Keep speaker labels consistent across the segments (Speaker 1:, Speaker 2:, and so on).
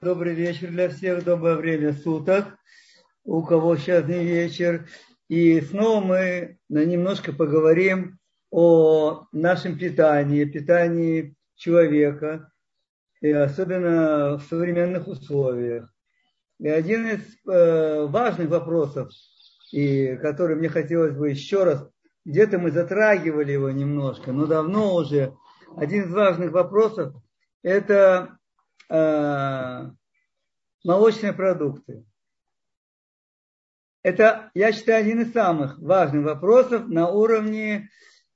Speaker 1: Добрый вечер для всех, доброе время суток, у кого сейчас не вечер. И снова мы немножко поговорим о нашем питании, питании человека, и особенно в современных условиях. И один из э, важных вопросов, и который мне хотелось бы еще раз, где-то мы затрагивали его немножко, но давно уже, один из важных вопросов – это э, молочные продукты. Это, я считаю, один из самых важных вопросов на уровне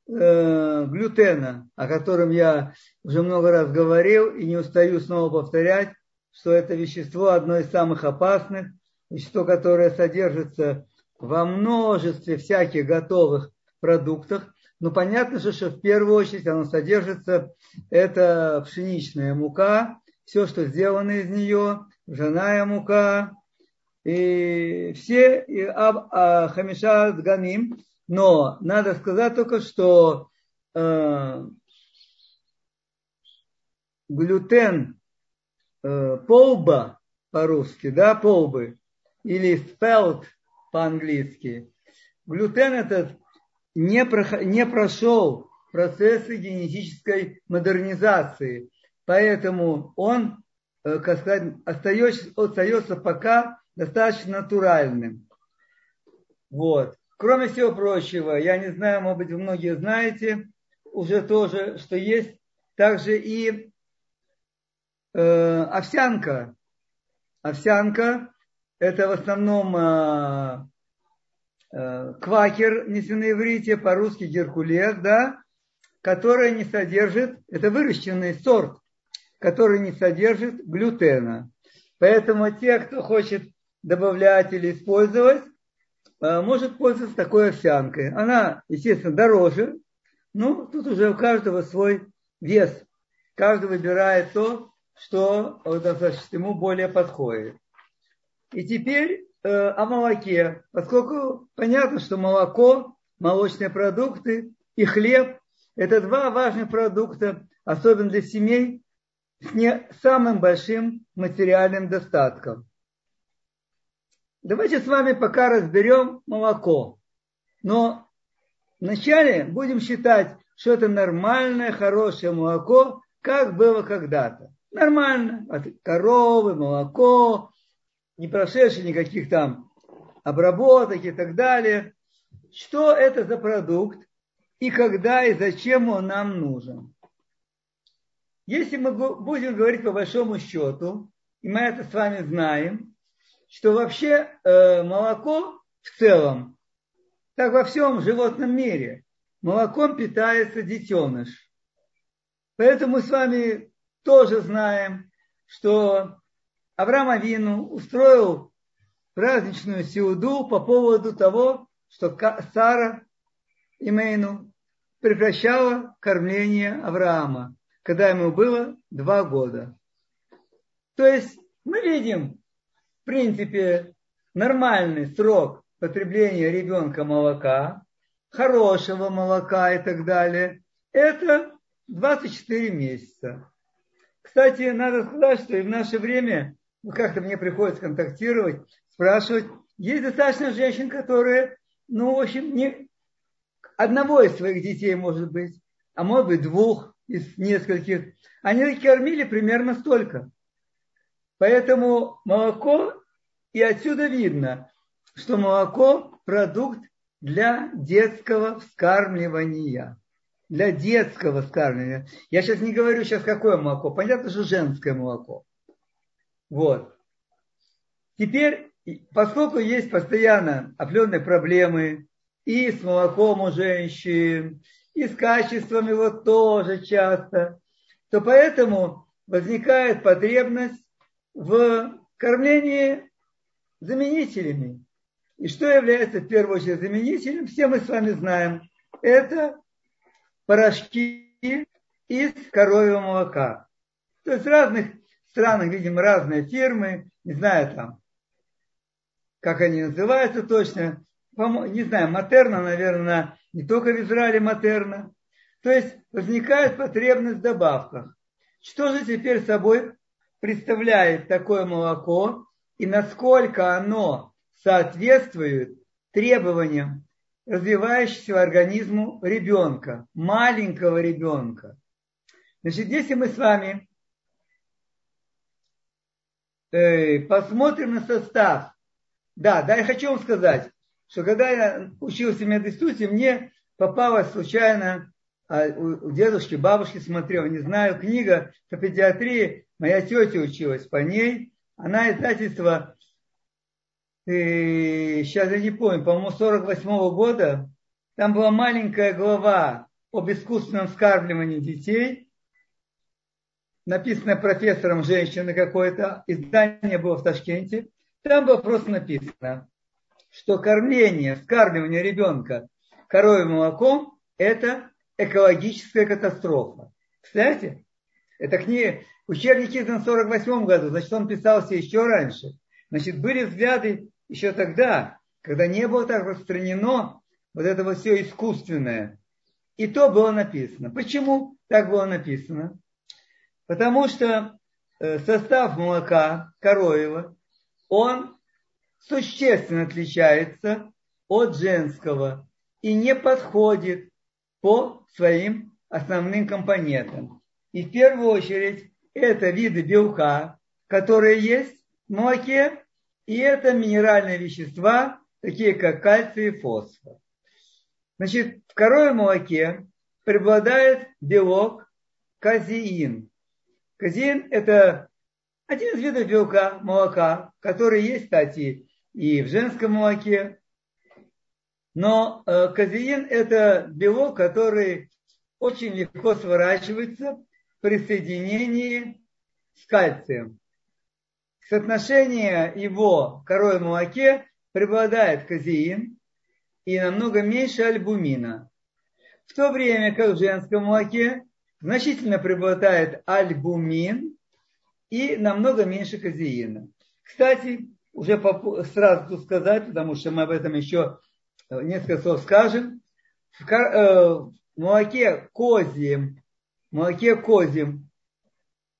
Speaker 1: э, глютена, о котором я уже много раз говорил и не устаю снова повторять, что это вещество одно из самых опасных, вещество, которое содержится во множестве всяких готовых продуктах. Но понятно же, что в первую очередь оно содержится, это пшеничная мука, все, что сделано из нее, ржаная мука, и все и, а, а, хамиша гамим. Но надо сказать только, что э, глютен э, полба по-русски, да, полбы, или спелт по-английски. Глютен этот не, про, не прошел процессы генетической модернизации. Поэтому он, э, как сказать, остается, остается пока достаточно натуральным. Вот. Кроме всего прочего, я не знаю, может быть, вы многие знаете уже тоже, что есть также и э, овсянка. Овсянка – это в основном э, э, квакер, если на иврите, по-русски геркулес, да, которая не содержит, это выращенный сорт который не содержит глютена. Поэтому те, кто хочет добавлять или использовать, э, может пользоваться такой овсянкой. Она, естественно, дороже, но тут уже у каждого свой вес. Каждый выбирает то, что ему более подходит. И теперь э, о молоке. Поскольку понятно, что молоко, молочные продукты и хлеб – это два важных продукта, особенно для семей, с не самым большим материальным достатком. Давайте с вами пока разберем молоко. Но вначале будем считать, что это нормальное, хорошее молоко, как было когда-то. Нормально. От коровы, молоко, не прошедшее никаких там обработок и так далее. Что это за продукт и когда и зачем он нам нужен? Если мы будем говорить по большому счету, и мы это с вами знаем, что вообще э, молоко в целом, так во всем животном мире, молоком питается детеныш. Поэтому мы с вами тоже знаем, что Авраам Авину устроил праздничную сиуду по поводу того, что Сара Имейну прекращала кормление Авраама когда ему было два года. То есть мы видим, в принципе, нормальный срок потребления ребенка молока, хорошего молока и так далее. Это 24 месяца. Кстати, надо сказать, что и в наше время, ну, как-то мне приходится контактировать, спрашивать, есть достаточно женщин, которые, ну, в общем, не, одного из своих детей, может быть, а может быть, двух, из нескольких, они кормили примерно столько. Поэтому молоко, и отсюда видно, что молоко – продукт для детского вскармливания. Для детского вскармливания. Я сейчас не говорю сейчас какое молоко. Понятно, что женское молоко. Вот. Теперь, поскольку есть постоянно определенные проблемы и с молоком у женщин, и с качеством его тоже часто, то поэтому возникает потребность в кормлении заменителями. И что является в первую очередь заменителем, все мы с вами знаем, это порошки из коровьего молока. То есть в разных странах, видим, разные фирмы, не знаю там, как они называются точно, не знаю, Матерна, наверное, не только в Израиле Матерна. То есть возникает потребность в добавках. Что же теперь собой представляет такое молоко и насколько оно соответствует требованиям развивающегося организму ребенка, маленького ребенка. Значит, если мы с вами э, посмотрим на состав, да, да, я хочу вам сказать, что когда я учился в мединституте, мне попалась случайно а у дедушки, бабушки смотрел, не знаю, книга по педиатрии, моя тетя училась по ней, она издательство, и, сейчас я не помню, по-моему, 48 -го года, там была маленькая глава об искусственном вскармливании детей, написанная профессором женщины какой-то, издание было в Ташкенте, там было просто написано, что кормление, вскармливание ребенка коровьим молоком – это экологическая катастрофа. Кстати, это книга, учебник издан в 1948 году, значит, он писался еще раньше. Значит, были взгляды еще тогда, когда не было так распространено вот это вот все искусственное. И то было написано. Почему так было написано? Потому что э, состав молока коровьего, он существенно отличается от женского и не подходит по своим основным компонентам. И в первую очередь это виды белка, которые есть в молоке, и это минеральные вещества, такие как кальций и фосфор. Значит, в коровьем молоке преобладает белок казеин. Казеин – это один из видов белка, молока, который есть, кстати, и в женском молоке, но э, казеин – это белок, который очень легко сворачивается при соединении с кальцием. Соотношение его в коровьем молоке преобладает казеин и намного меньше альбумина. В то время как в женском молоке значительно преобладает альбумин и намного меньше казеина. Кстати, уже сразу сказать, потому что мы об этом еще Э, несколько слов скажем. В э, молоке козьем, молоке козьем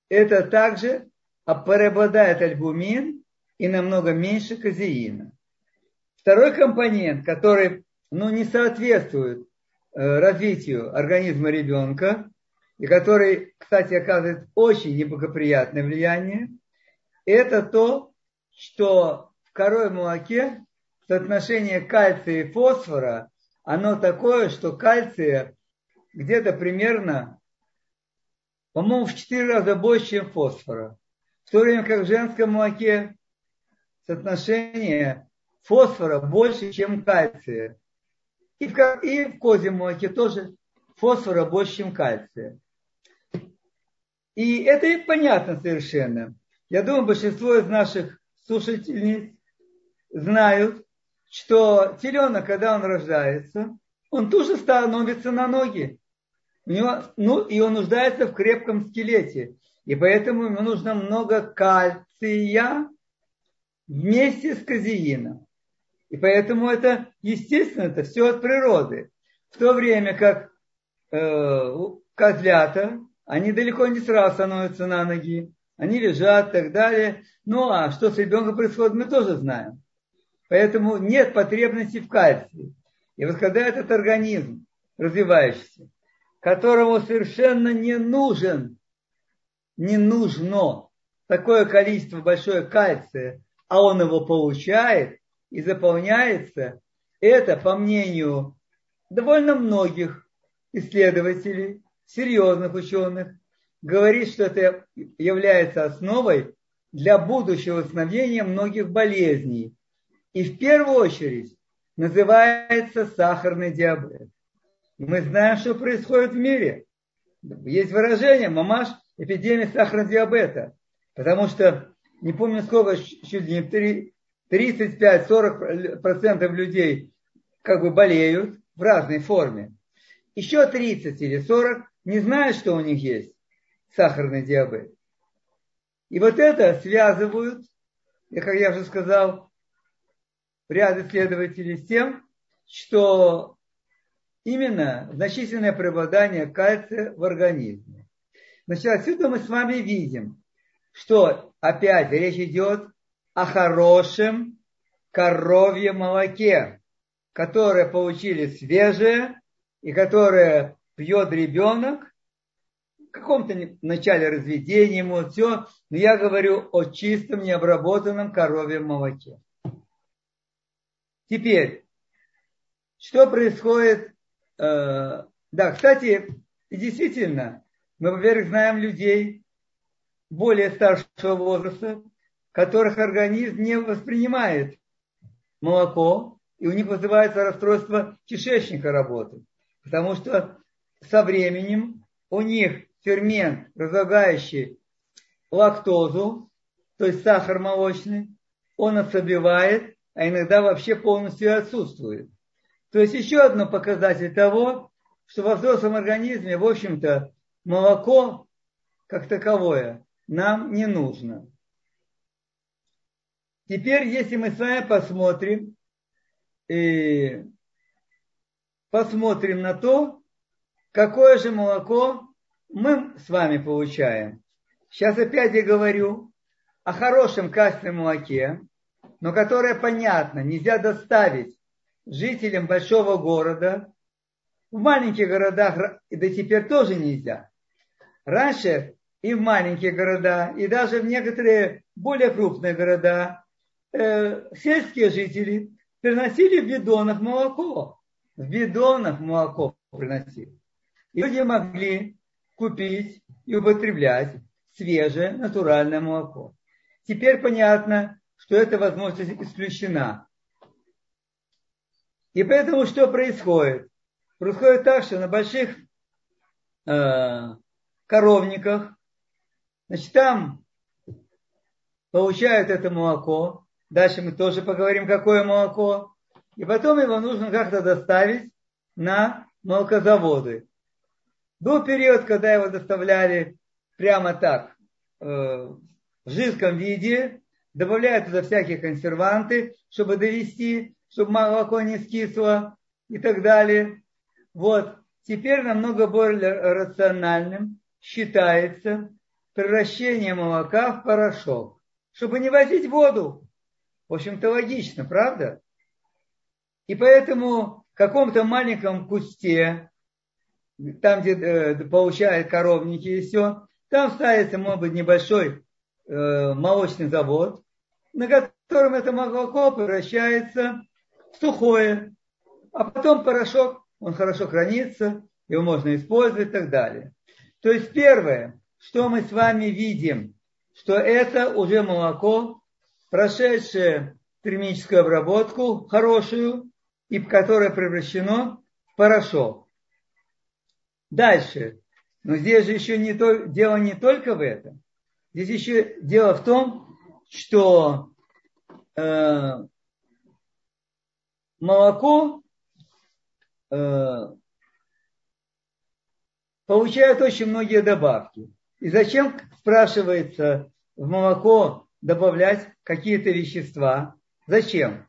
Speaker 1: это также преобладает альбумин и намного меньше казеина. Второй компонент, который ну, не соответствует э, развитию организма ребенка, и который, кстати, оказывает очень неблагоприятное влияние, это то, что в коровьем молоке соотношение кальция и фосфора, оно такое, что кальция где-то примерно, по-моему, в 4 раза больше, чем фосфора. В то время как в женском молоке соотношение фосфора больше, чем кальция. И в, и в козьем молоке тоже фосфора больше, чем кальция. И это и понятно совершенно. Я думаю, большинство из наших слушательниц знают, что теленок, когда он рождается, он тут же становится на ноги. У него, ну, и он нуждается в крепком скелете. И поэтому ему нужно много кальция вместе с казеином. И поэтому это, естественно, это все от природы. В то время как э, козлята, они далеко не сразу становятся на ноги. Они лежат и так далее. Ну а что с ребенком происходит, мы тоже знаем. Поэтому нет потребности в кальции. И вот когда этот организм развивающийся, которому совершенно не нужен, не нужно такое количество большое кальция, а он его получает и заполняется, это, по мнению довольно многих исследователей, серьезных ученых, говорит, что это является основой для будущего восстановления многих болезней, и в первую очередь называется сахарный диабет. Мы знаем, что происходит в мире. Есть выражение «мамаш эпидемия сахарного диабета», потому что не помню сколько, чуть ли не 35-40% людей как бы болеют в разной форме. Еще 30 или 40 не знают, что у них есть сахарный диабет. И вот это связывают, как я уже сказал, ряд исследователей с тем, что именно значительное преобладание кальция в организме. Значит, отсюда мы с вами видим, что опять речь идет о хорошем коровьем молоке, которое получили свежее и которое пьет ребенок каком-то начале разведения ему все, но я говорю о чистом, необработанном коровьем молоке. Теперь, что происходит? Э, да, кстати, действительно, мы, во-первых, знаем людей более старшего возраста, которых организм не воспринимает молоко, и у них вызывается расстройство кишечника работы. Потому что со временем у них фермент, разлагающий лактозу, то есть сахар молочный, он ослабевает, а иногда вообще полностью отсутствует. То есть еще одно показатель того, что во взрослом организме, в общем-то, молоко как таковое нам не нужно. Теперь, если мы с вами посмотрим, и посмотрим на то, какое же молоко мы с вами получаем. Сейчас опять я говорю о хорошем качественном молоке, но которое понятно, нельзя доставить жителям большого города. В маленьких городах и до теперь тоже нельзя. Раньше и в маленькие города, и даже в некоторые более крупные города э, сельские жители приносили в бидонах молоко. В бидонах молоко приносили. И люди могли купить и употреблять свежее натуральное молоко. Теперь понятно, что эта возможность исключена. И поэтому что происходит? Происходит так, что на больших э, коровниках, значит, там получают это молоко. Дальше мы тоже поговорим, какое молоко. И потом его нужно как-то доставить на молокозаводы. Был период, когда его доставляли прямо так, э, в жидком виде, добавляют туда всякие консерванты, чтобы довести, чтобы молоко не скисло и так далее. Вот. Теперь намного более рациональным считается превращение молока в порошок, чтобы не возить воду. В общем-то, логично, правда? И поэтому в каком-то маленьком кусте там, где э, получают коровники и все, там ставится, может быть, небольшой э, молочный завод, на котором это молоко превращается в сухое, а потом порошок, он хорошо хранится, его можно использовать и так далее. То есть первое, что мы с вами видим, что это уже молоко, прошедшее термическую обработку хорошую, и которое превращено в порошок. Дальше. Но здесь же еще не то, дело не только в этом. Здесь еще дело в том, что э, молоко э, получает очень многие добавки. И зачем, спрашивается, в молоко добавлять какие-то вещества? Зачем?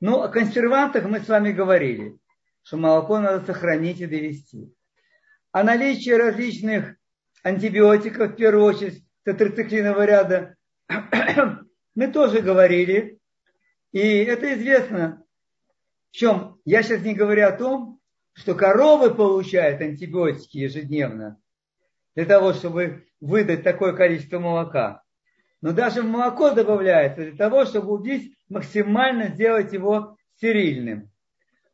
Speaker 1: Ну, о консервантах мы с вами говорили, что молоко надо сохранить и довести о наличии различных антибиотиков, в первую очередь тетрациклинового ряда, мы тоже говорили. И это известно. В чем? Я сейчас не говорю о том, что коровы получают антибиотики ежедневно для того, чтобы выдать такое количество молока. Но даже молоко добавляется для того, чтобы убить, максимально сделать его стерильным.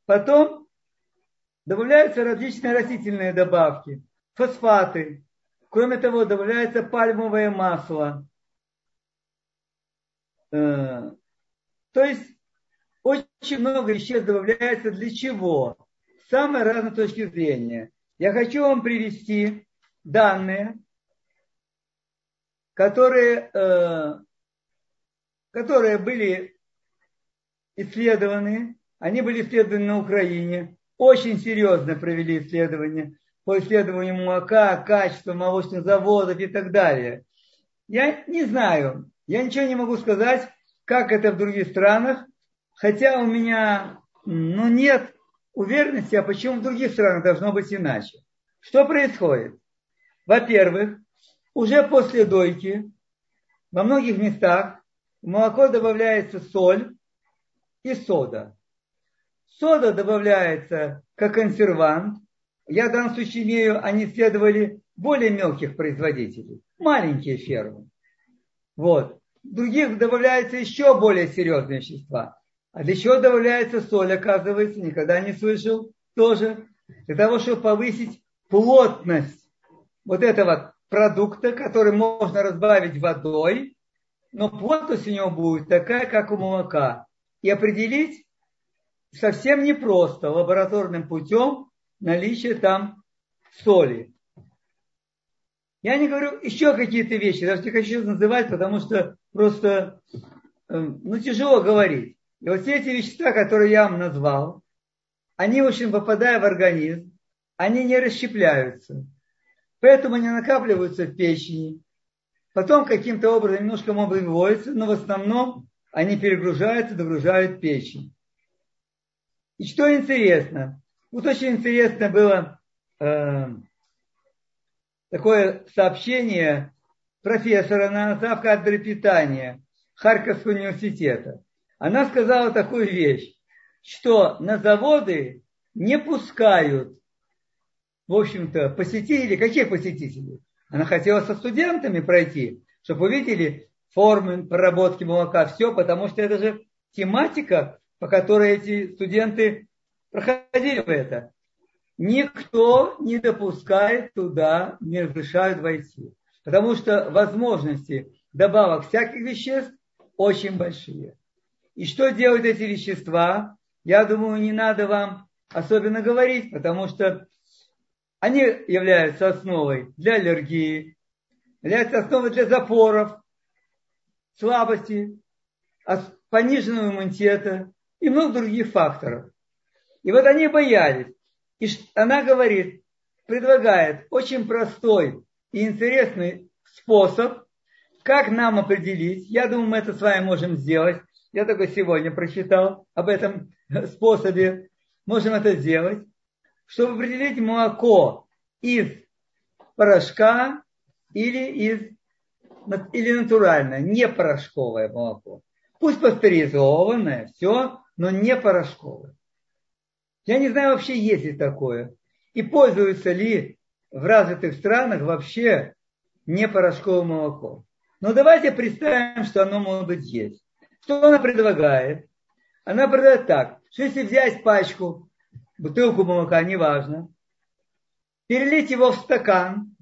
Speaker 1: Потом добавляются различные растительные добавки, фосфаты. Кроме того, добавляется пальмовое масло. Э, то есть очень много веществ добавляется для чего? С самой разной точки зрения. Я хочу вам привести данные, которые, э, которые были исследованы. Они были исследованы на Украине очень серьезно провели исследования по исследованию молока, качества молочных заводов и так далее. Я не знаю, я ничего не могу сказать, как это в других странах, хотя у меня ну, нет уверенности, а почему в других странах должно быть иначе. Что происходит? Во-первых, уже после дойки во многих местах в молоко добавляется соль и сода. Сода добавляется как консервант. Я в данном случае имею, они следовали более мелких производителей, маленькие фермы. Вот. Других добавляются еще более серьезные вещества. А для чего добавляется соль, оказывается, никогда не слышал тоже. Для того, чтобы повысить плотность вот этого продукта, который можно разбавить водой, но плотность у него будет такая, как у молока. И определить совсем непросто лабораторным путем наличие там соли. Я не говорю еще какие-то вещи, даже не хочу называть, потому что просто эм, ну, тяжело говорить. И вот все эти вещества, которые я вам назвал, они, в общем, попадая в организм, они не расщепляются. Поэтому они накапливаются в печени. Потом каким-то образом немножко могут выводиться, но в основном они перегружаются, догружают печень. И что интересно, вот очень интересно было э, такое сообщение профессора на кафедре питания Харьковского университета. Она сказала такую вещь, что на заводы не пускают, в общем-то, посетителей. Каких посетителей? Она хотела со студентами пройти, чтобы увидели формы проработки молока, все, потому что это же тематика, по которой эти студенты проходили это никто не допускает туда, не разрешают войти. Потому что возможности добавок всяких веществ очень большие. И что делают эти вещества, я думаю, не надо вам особенно говорить, потому что они являются основой для аллергии, являются основой для запоров, слабости, пониженного иммунитета и много других факторов. И вот они боялись, и она говорит, предлагает очень простой и интересный способ, как нам определить. Я думаю, мы это с вами можем сделать. Я только сегодня прочитал об этом способе. Можем это сделать, чтобы определить молоко из порошка или из или натуральное, не порошковое молоко. Пусть пастеризованное, все, но не порошковое. Я не знаю вообще, есть ли такое. И пользуются ли в развитых странах вообще не порошковым молоком. Но давайте представим, что оно может быть есть. Что она предлагает? Она предлагает так, что если взять пачку, бутылку молока, неважно, перелить его в стакан,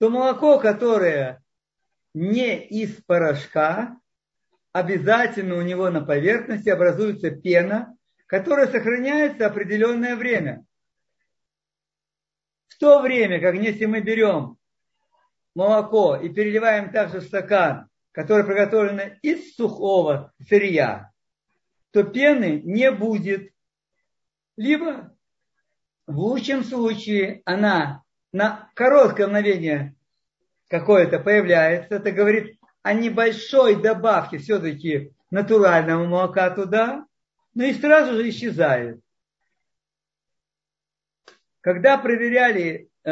Speaker 1: то молоко, которое не из порошка, обязательно у него на поверхности образуется пена, которая сохраняется определенное время. В то время, как если мы берем молоко и переливаем также в стакан, который приготовлено из сухого сырья, то пены не будет. Либо в лучшем случае она на короткое мгновение какое-то появляется, это говорит о небольшой добавке все-таки натурального молока туда, но и сразу же исчезает. Когда проверяли, э,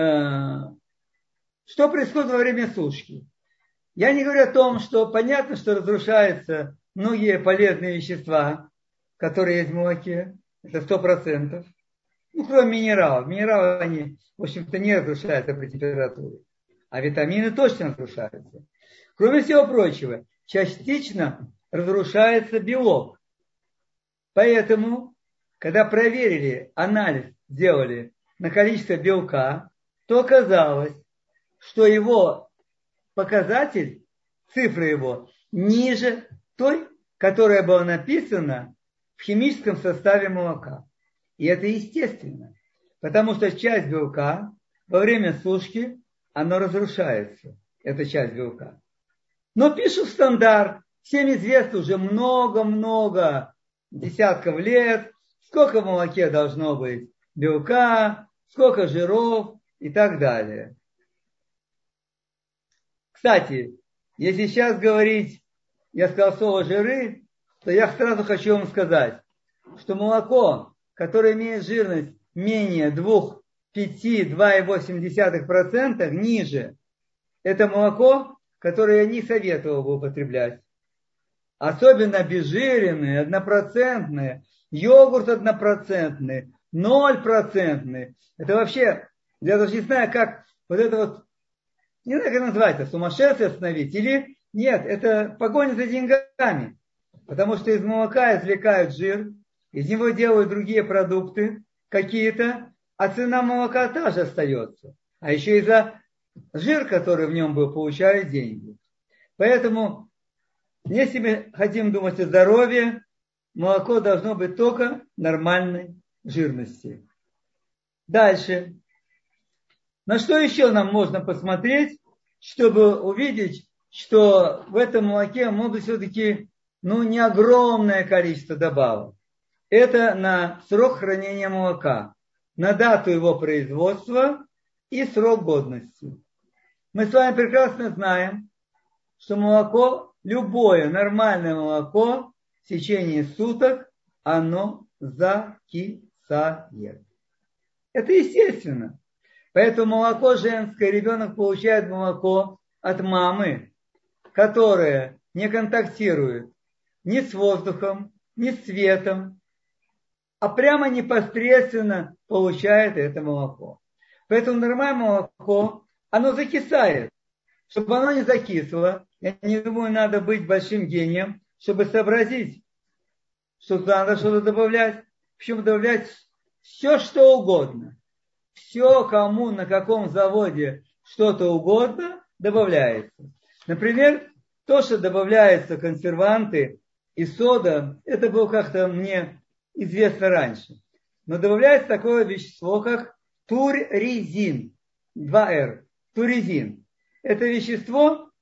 Speaker 1: что происходит во время сушки, я не говорю о том, что понятно, что разрушаются многие полезные вещества, которые есть в молоке, это сто процентов. Ну, кроме минералов. Минералы, они, в общем-то, не разрушаются при температуре. А витамины точно разрушаются. Кроме всего прочего, частично разрушается белок. Поэтому, когда проверили, анализ сделали на количество белка, то оказалось, что его показатель, цифра его, ниже той, которая была написана в химическом составе молока. И это естественно, потому что часть белка во время сушки, оно разрушается, эта часть белка. Но пишут стандарт, всем известно уже много-много десятков лет, сколько в молоке должно быть белка, сколько жиров и так далее. Кстати, если сейчас говорить, я сказал слово жиры, то я сразу хочу вам сказать, что молоко, которое имеет жирность менее 2, 5, 2,8%, ниже, это молоко, которые я не советовал бы употреблять. Особенно обезжиренные, однопроцентные, йогурт однопроцентный, ноль процентный. Это вообще, я даже не знаю, как вот это вот, не знаю, как назвать это, сумасшествие остановить. Или нет, это погоня за деньгами. Потому что из молока извлекают жир, из него делают другие продукты какие-то, а цена молока тоже остается. А еще и за жир, который в нем был, получают деньги. Поэтому, если мы хотим думать о здоровье, молоко должно быть только нормальной жирности. Дальше. На что еще нам можно посмотреть, чтобы увидеть, что в этом молоке могут все-таки ну, не огромное количество добавок. Это на срок хранения молока, на дату его производства и срок годности. Мы с вами прекрасно знаем, что молоко, любое нормальное молоко в течение суток, оно закисает. Это естественно. Поэтому молоко женское, ребенок получает молоко от мамы, которая не контактирует ни с воздухом, ни с светом, а прямо непосредственно получает это молоко. Поэтому нормальное молоко, оно закисает. Чтобы оно не закисло, я не думаю, надо быть большим гением, чтобы сообразить, что надо что-то добавлять. Причем добавлять все, что угодно. Все, кому, на каком заводе что-то угодно, добавляется. Например, то, что добавляются консерванты и сода, это было как-то мне известно раньше. Но добавляется такое вещество, как туррезин, 2R, туррезин. Это вещество,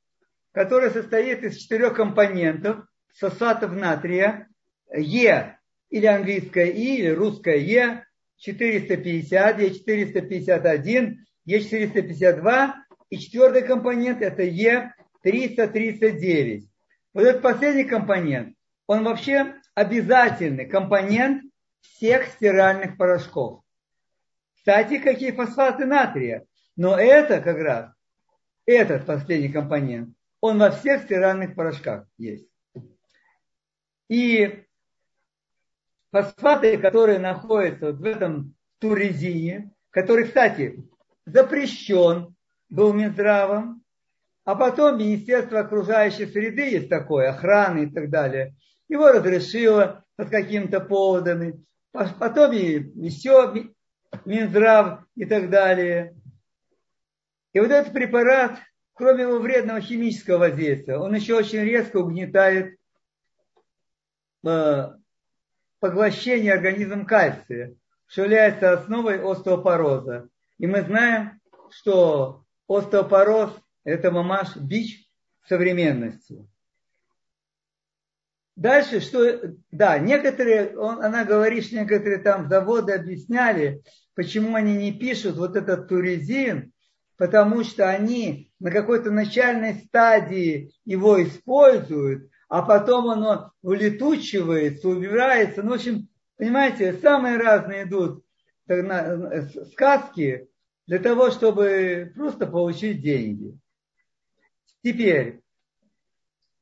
Speaker 1: которое состоит из четырех компонентов, сосатов натрия, Е, или английское И, или русское Е, 450, Е451, Е452, и четвертый компонент это Е339. Вот этот последний компонент, он вообще обязательный компонент всех стиральных порошков. Кстати, какие фосфаты натрия. Но это как раз, этот последний компонент, он во всех стиральных порошках есть. И фосфаты, которые находятся вот в этом турезине, который, кстати, запрещен был Минздравом, а потом Министерство окружающей среды есть такое, охраны и так далее, его разрешило под каким-то поводами, потом и еще Минздрав и так далее. И вот этот препарат, кроме его вредного химического воздействия, он еще очень резко угнетает э, поглощение организмом кальция, что является основой остеопороза. И мы знаем, что остеопороз – это мамаш бич современности. Дальше, что, да, некоторые, он, она говорит, что некоторые там заводы объясняли, почему они не пишут вот этот туризин, потому что они на какой-то начальной стадии его используют, а потом оно улетучивается, убирается. Ну, в общем, понимаете, самые разные идут сказки для того, чтобы просто получить деньги. Теперь,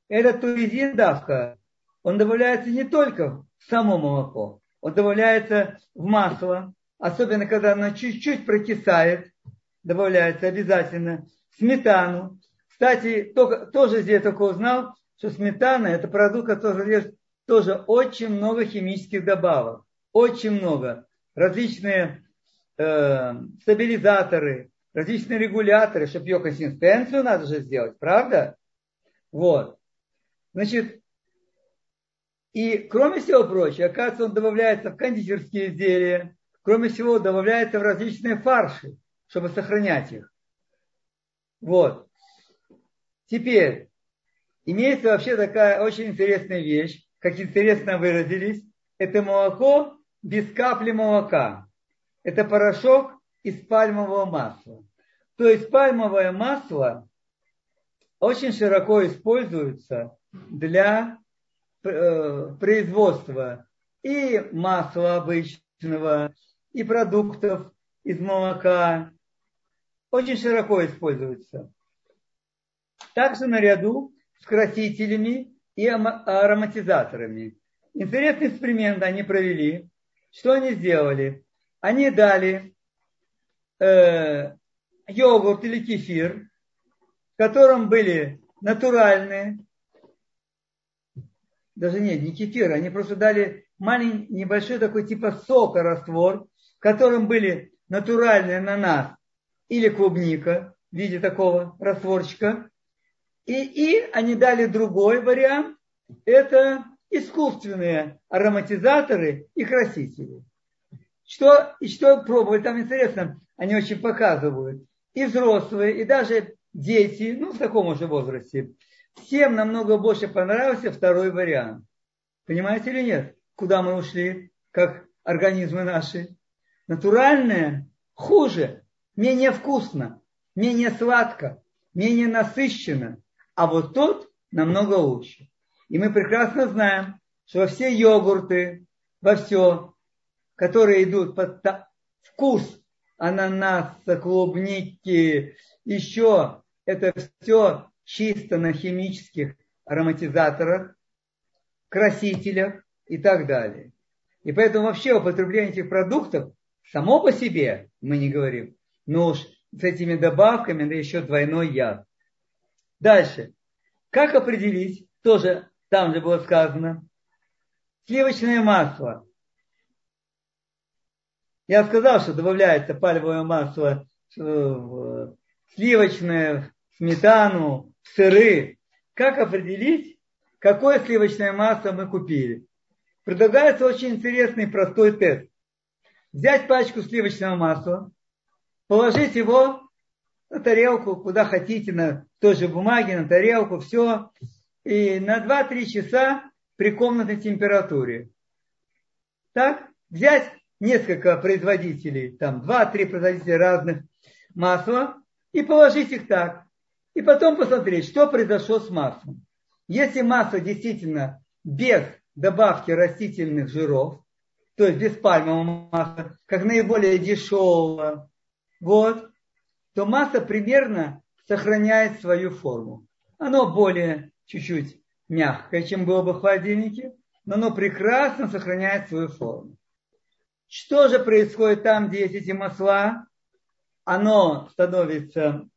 Speaker 1: этот туризин давка, он добавляется не только в само молоко, он добавляется в масло, особенно когда оно чуть-чуть прокисает, добавляется обязательно сметану. Кстати, только, тоже здесь только узнал, что сметана это продукт, который содержит тоже очень много химических добавок. Очень много. Различные э, стабилизаторы, различные регуляторы, чтобы ее консистенцию надо же сделать, правда? Вот. Значит, и кроме всего прочего, оказывается, он добавляется в кондитерские изделия, кроме всего, добавляется в различные фарши, чтобы сохранять их. Вот. Теперь, имеется вообще такая очень интересная вещь, как интересно выразились, это молоко без капли молока. Это порошок из пальмового масла. То есть пальмовое масло очень широко используется для Э, производства и масла обычного, и продуктов из молока очень широко используется. также наряду с красителями и ароматизаторами. Интересный эксперимент они провели. Что они сделали? Они дали э, йогурт или кефир, в котором были натуральные, даже нет, не кефир, они просто дали маленький, небольшой такой типа сока раствор, в котором были натуральный ананас или клубника в виде такого растворчика. И, и они дали другой вариант, это искусственные ароматизаторы и красители. Что, и что пробовали, там интересно, они очень показывают. И взрослые, и даже дети, ну, в таком уже возрасте, всем намного больше понравился второй вариант. Понимаете или нет? Куда мы ушли, как организмы наши? Натуральное хуже, менее вкусно, менее сладко, менее насыщенно. А вот тот намного лучше. И мы прекрасно знаем, что во все йогурты, во все, которые идут под вкус ананаса, клубники, еще это все чисто на химических ароматизаторах, красителях и так далее. И поэтому вообще употребление этих продуктов само по себе мы не говорим, но уж с этими добавками да еще двойной яд. Дальше. Как определить, тоже там же было сказано, сливочное масло. Я сказал, что добавляется пальмовое масло в сливочное, в сметану, в сыры. Как определить, какое сливочное масло мы купили? Предлагается очень интересный простой тест. Взять пачку сливочного масла, положить его на тарелку, куда хотите, на той же бумаге, на тарелку, все, и на 2-3 часа при комнатной температуре. Так, взять несколько производителей, там 2-3 производителя разных масла и положить их так. И потом посмотреть, что произошло с маслом. Если масло действительно без добавки растительных жиров, то есть без пальмового масла, как наиболее дешевого, вот, то масса примерно сохраняет свою форму. Оно более чуть-чуть мягкое, чем было бы в холодильнике, но оно прекрасно сохраняет свою форму. Что же происходит там, где есть эти масла? Оно становится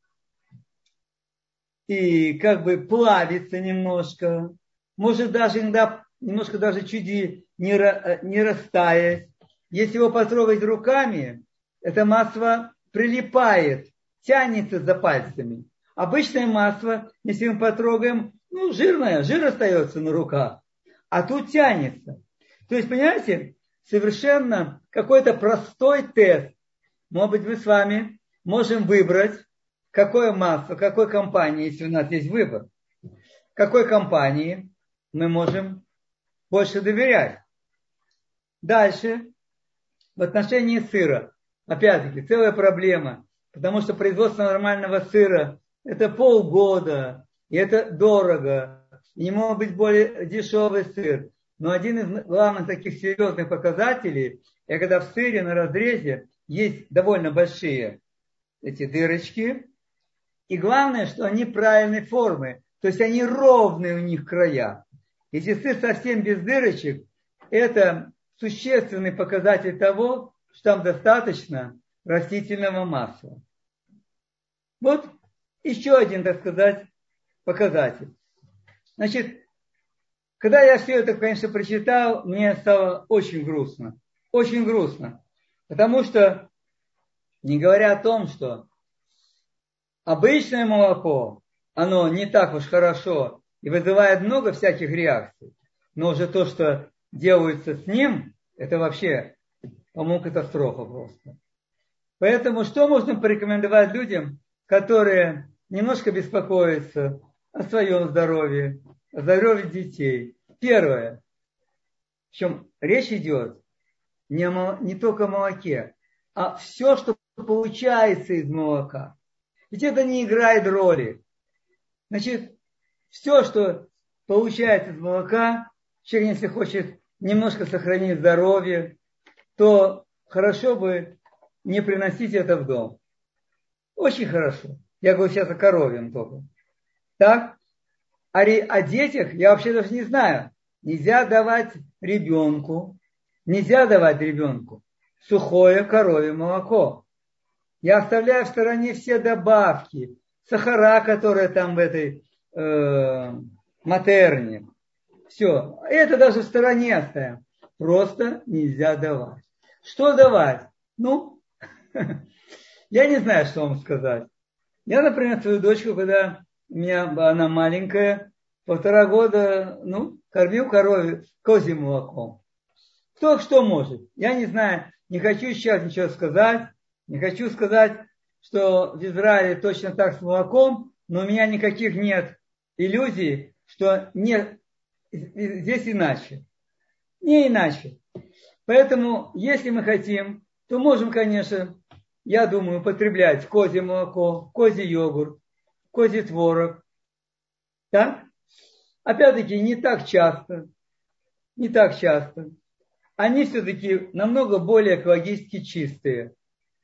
Speaker 1: и как бы плавится немножко, может даже иногда немножко даже чуть не, не растает. Если его потрогать руками, это масло прилипает, тянется за пальцами. Обычное масло, если мы потрогаем, ну, жирное, жир остается на руках, а тут тянется. То есть, понимаете, совершенно какой-то простой тест. Может быть, мы с вами можем выбрать, какое масло, какой компании, если у нас есть выбор, какой компании мы можем больше доверять. Дальше, в отношении сыра, опять-таки, целая проблема, потому что производство нормального сыра – это полгода, и это дорого. И не может быть более дешевый сыр. Но один из главных таких серьезных показателей, это когда в сыре на разрезе есть довольно большие эти дырочки. И главное, что они правильной формы. То есть они ровные у них края. Если сыр совсем без дырочек, это существенный показатель того, что там достаточно растительного масла. Вот еще один, так сказать, показатель. Значит, когда я все это, конечно, прочитал, мне стало очень грустно. Очень грустно. Потому что, не говоря о том, что обычное молоко, оно не так уж хорошо и вызывает много всяких реакций. Но уже то, что делается с ним, это вообще, по-моему, катастрофа просто. Поэтому что можно порекомендовать людям, которые немножко беспокоятся о своем здоровье, о здоровье детей. Первое, в чем речь идет не, о, не только о молоке, а все, что получается из молока. Ведь это не играет роли. Значит, все, что получается из молока, человек, если хочет немножко сохранить здоровье, то хорошо бы не приносить это в дом. Очень хорошо. Я говорю сейчас о коровьем только. Так? О, о детях я вообще даже не знаю. Нельзя давать ребенку, нельзя давать ребенку сухое коровье молоко. Я оставляю в стороне все добавки, сахара, которые там в этой э, матерне. Все. Это даже в стороне оставим. Просто нельзя давать. Что давать? Ну, я не знаю, что вам сказать. Я, например, свою дочку, когда у меня она маленькая, полтора года, ну, кормил корове козьим молоком. Кто что может. Я не знаю, не хочу сейчас ничего сказать, не хочу сказать, что в Израиле точно так с молоком, но у меня никаких нет иллюзий, что нет, здесь иначе. Не иначе. Поэтому, если мы хотим, то можем, конечно, я думаю, употреблять козье молоко, козий йогурт, козий творог. Так? Опять-таки, не так часто. Не так часто. Они все-таки намного более экологически чистые.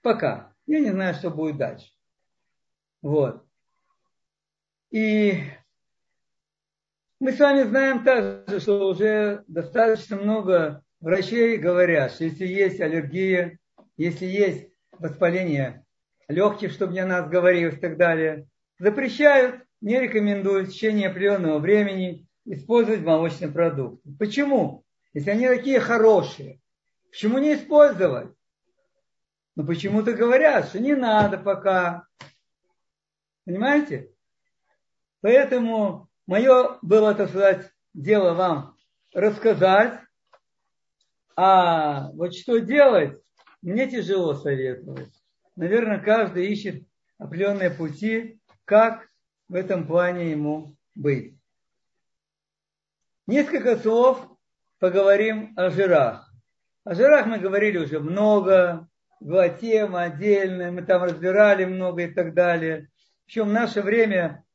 Speaker 1: Пока. Я не знаю, что будет дальше. Вот. И мы с вами знаем также, что уже достаточно много врачей говорят, что если есть аллергия, если есть воспаление легких, чтобы не нас говорилось и так далее, запрещают, не рекомендуют в течение определенного времени использовать молочные продукты. Почему? Если они такие хорошие, почему не использовать? Но почему-то говорят, что не надо пока. Понимаете? Поэтому мое было, так сказать, дело вам рассказать, а вот что делать, мне тяжело советовать. Наверное, каждый ищет определенные пути, как в этом плане ему быть. Несколько слов поговорим о жирах. О жирах мы говорили уже много, была тема отдельная, мы там разбирали много и так далее. Причем в наше время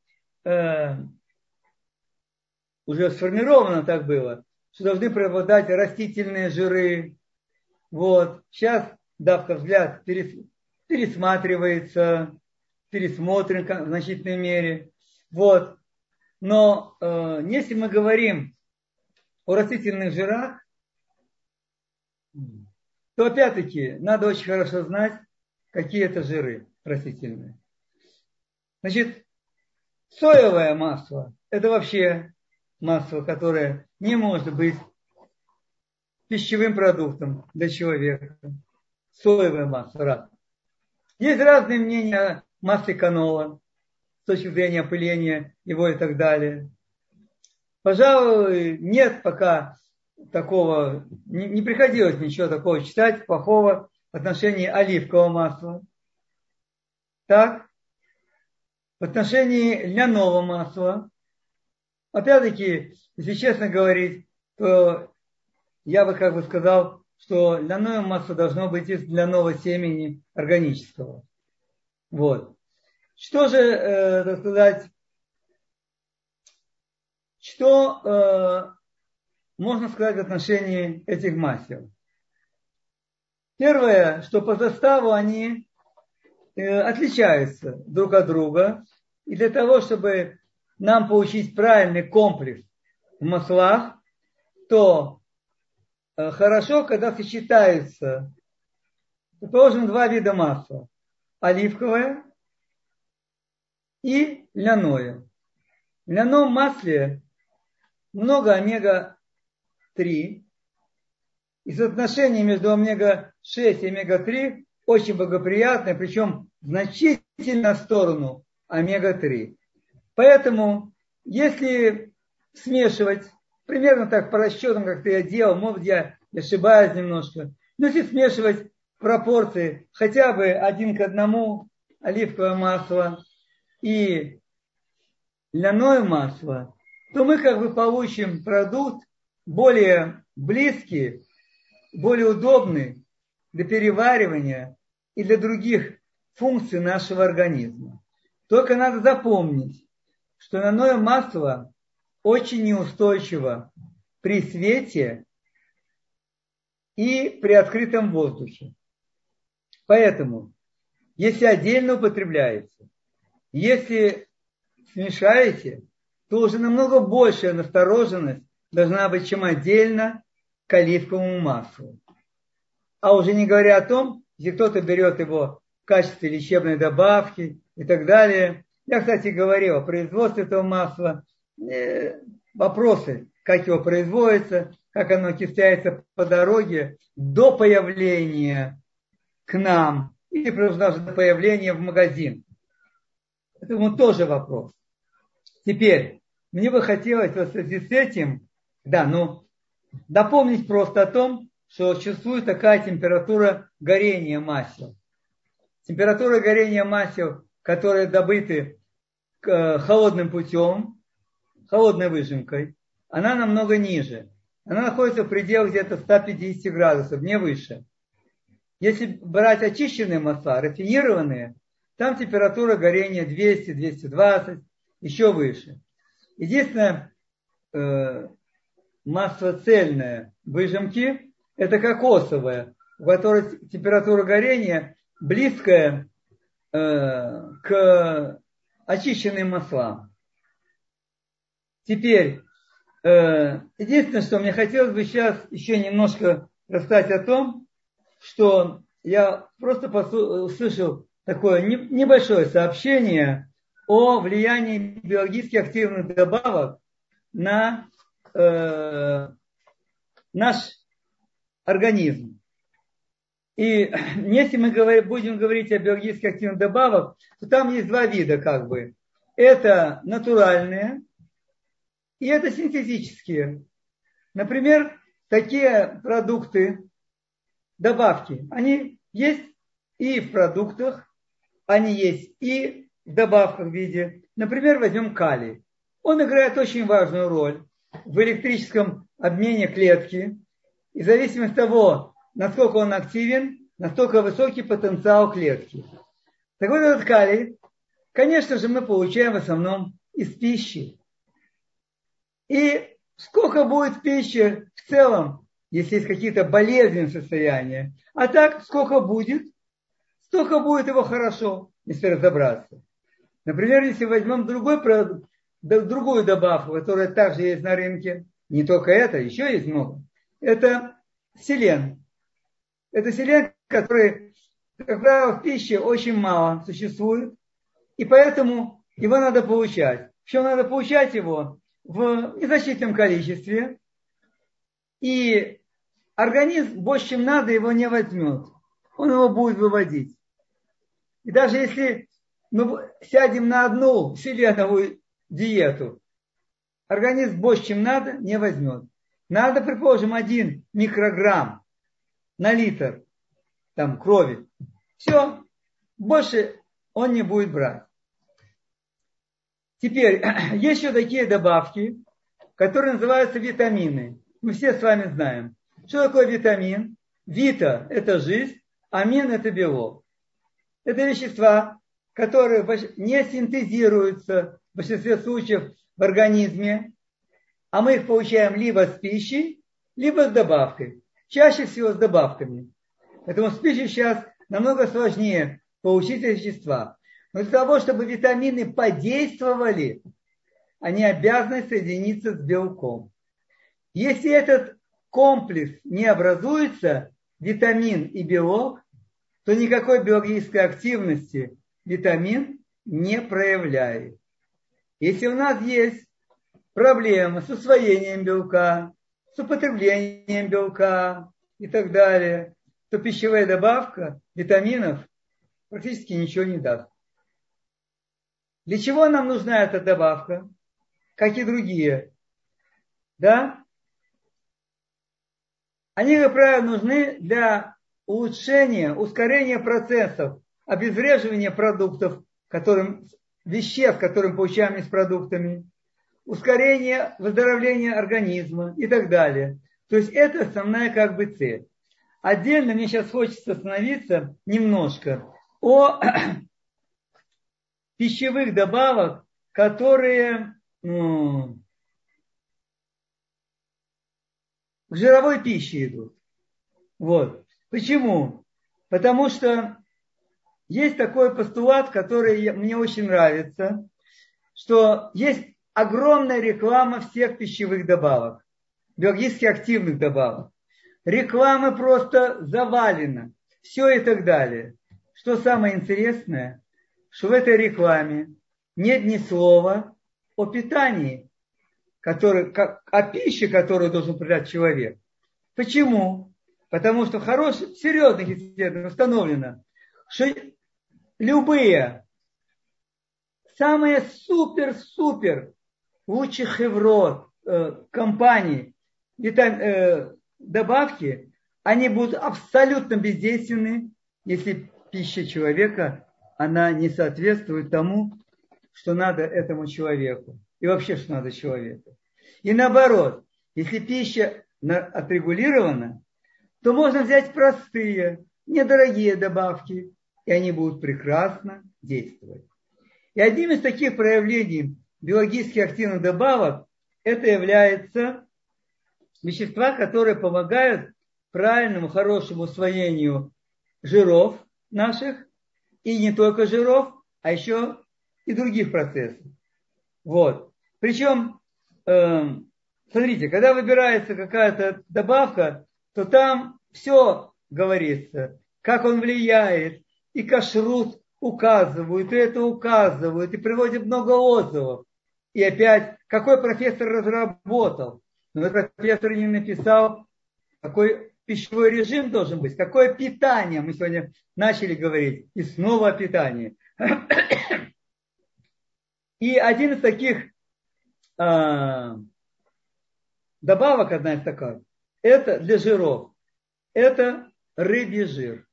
Speaker 1: э, уже сформировано так было, что должны преобладать растительные жиры. Вот. Сейчас давка взгляд пересматривается, пересмотрен в значительной мере. Вот. Но э, если мы говорим о растительных жирах, то опять-таки надо очень хорошо знать, какие это жиры растительные. Значит, соевое масло – это вообще масло, которое не может быть пищевым продуктом для человека соевое масло. Раз. Есть разные мнения о канола с точки зрения опыления его и так далее. Пожалуй, нет пока такого, не, не приходилось ничего такого читать плохого в отношении оливкового масла. Так, в отношении льняного масла, опять-таки, если честно говорить, то я бы как бы сказал, что льняное масло должно быть из льняного семени органического. Вот. Что же, э, так сказать, что э, можно сказать в отношении этих масел? Первое, что по составу они э, отличаются друг от друга. И для того, чтобы нам получить правильный комплекс в маслах, то Э, хорошо, когда сочетаются, положим, два вида масла. Оливковое и льняное. В льняном масле много омега-3. И соотношение между омега-6 и омега-3 очень благоприятное, причем значительно в сторону омега-3. Поэтому, если смешивать примерно так по расчетам, как ты я делал, может я ошибаюсь немножко. Но если смешивать пропорции хотя бы один к одному оливковое масло и льняное масло, то мы как бы получим продукт более близкий, более удобный для переваривания и для других функций нашего организма. Только надо запомнить, что льняное масло очень неустойчиво при свете и при открытом воздухе. Поэтому, если отдельно употребляется, если смешаете, то уже намного большая настороженность должна быть, чем отдельно к оливковому маслу. А уже не говоря о том, если кто-то берет его в качестве лечебной добавки и так далее. Я, кстати, говорил о производстве этого масла. Э, вопросы, как его производится, как оно кисляется по дороге до появления к нам или даже до появления в магазин. Это тоже вопрос. Теперь, мне бы хотелось в связи с этим, да, ну, напомнить просто о том, что существует такая температура горения масел. Температура горения масел, которые добыты холодным путем, холодной выжимкой, она намного ниже. Она находится в пределах где-то 150 градусов, не выше. Если брать очищенные масла, рафинированные, там температура горения 200-220, еще выше. Единственное, э, масло цельное выжимки – это кокосовое, у которой температура горения близкая э, к очищенным маслам. Теперь, э, единственное, что мне хотелось бы сейчас еще немножко рассказать о том, что я просто услышал такое небольшое сообщение о влиянии биологически активных добавок на э, наш организм. И если мы говорим, будем говорить о биологически активных добавках, то там есть два вида как бы. Это натуральные и это синтетические. Например, такие продукты, добавки, они есть и в продуктах, они есть и в добавках в виде. Например, возьмем калий. Он играет очень важную роль в электрическом обмене клетки. И в зависимости от того, насколько он активен, настолько высокий потенциал клетки. Так вот этот калий, конечно же, мы получаем в основном из пищи. И сколько будет пищи в целом, если есть какие-то болезненные состояния. А так, сколько будет, столько будет его хорошо, если разобраться. Например, если возьмем другой продукт, другую добавку, которая также есть на рынке, не только это, еще есть много, это селен. Это селен, который, как правило, в пище очень мало существует, и поэтому его надо получать. Причем надо получать его в незначительном количестве, и организм больше, чем надо, его не возьмет. Он его будет выводить. И даже если мы сядем на одну селеновую диету, организм больше, чем надо, не возьмет. Надо, предположим, один микрограмм на литр там, крови. Все, больше он не будет брать. Теперь, есть еще такие добавки, которые называются витамины. Мы все с вами знаем. Что такое витамин? Вита – это жизнь, амин – это белок. Это вещества, которые не синтезируются в большинстве случаев в организме, а мы их получаем либо с пищей, либо с добавкой. Чаще всего с добавками. Поэтому с пищей сейчас намного сложнее получить вещества. Но для того, чтобы витамины подействовали, они обязаны соединиться с белком. Если этот комплекс не образуется, витамин и белок, то никакой биологической активности витамин не проявляет. Если у нас есть проблемы с усвоением белка, с употреблением белка и так далее, то пищевая добавка витаминов практически ничего не даст. Для чего нам нужна эта добавка, как и другие? Да? Они, как правило, нужны для улучшения, ускорения процессов, обезвреживания продуктов, которым, веществ, которые мы получаем из продуктами, ускорения выздоровления организма и так далее. То есть это основная как бы цель. Отдельно мне сейчас хочется остановиться немножко о пищевых добавок, которые ну, к жировой пище идут. Вот. Почему? Потому что есть такой постулат, который мне очень нравится, что есть огромная реклама всех пищевых добавок, биологически активных добавок. Рекламы просто завалена, все и так далее. Что самое интересное, что в этой рекламе нет ни слова о питании, который, как, о пище, которую должен употреблять человек. Почему? Потому что в хороших, серьезных исследованиях установлено, что любые, самые супер-супер лучших еврот, э, компаний, витам, э, добавки, они будут абсолютно бездейственны, если пища человека, она не соответствует тому, что надо этому человеку. И вообще, что надо человеку. И наоборот, если пища отрегулирована, то можно взять простые, недорогие добавки, и они будут прекрасно действовать. И одним из таких проявлений биологически активных добавок это является вещества, которые помогают правильному, хорошему усвоению жиров наших, и не только жиров, а еще и других процессов. Вот. Причем, э, смотрите, когда выбирается какая-то добавка, то там все говорится, как он влияет, и кашрут указывают, и это указывают, и приводят много отзывов. И опять, какой профессор разработал? Но этот профессор не написал, какой пищевой режим должен быть, какое питание. Мы сегодня начали говорить, и снова о питании. И один из таких э, добавок, одна из такая, это для жиров. Это рыбий жир.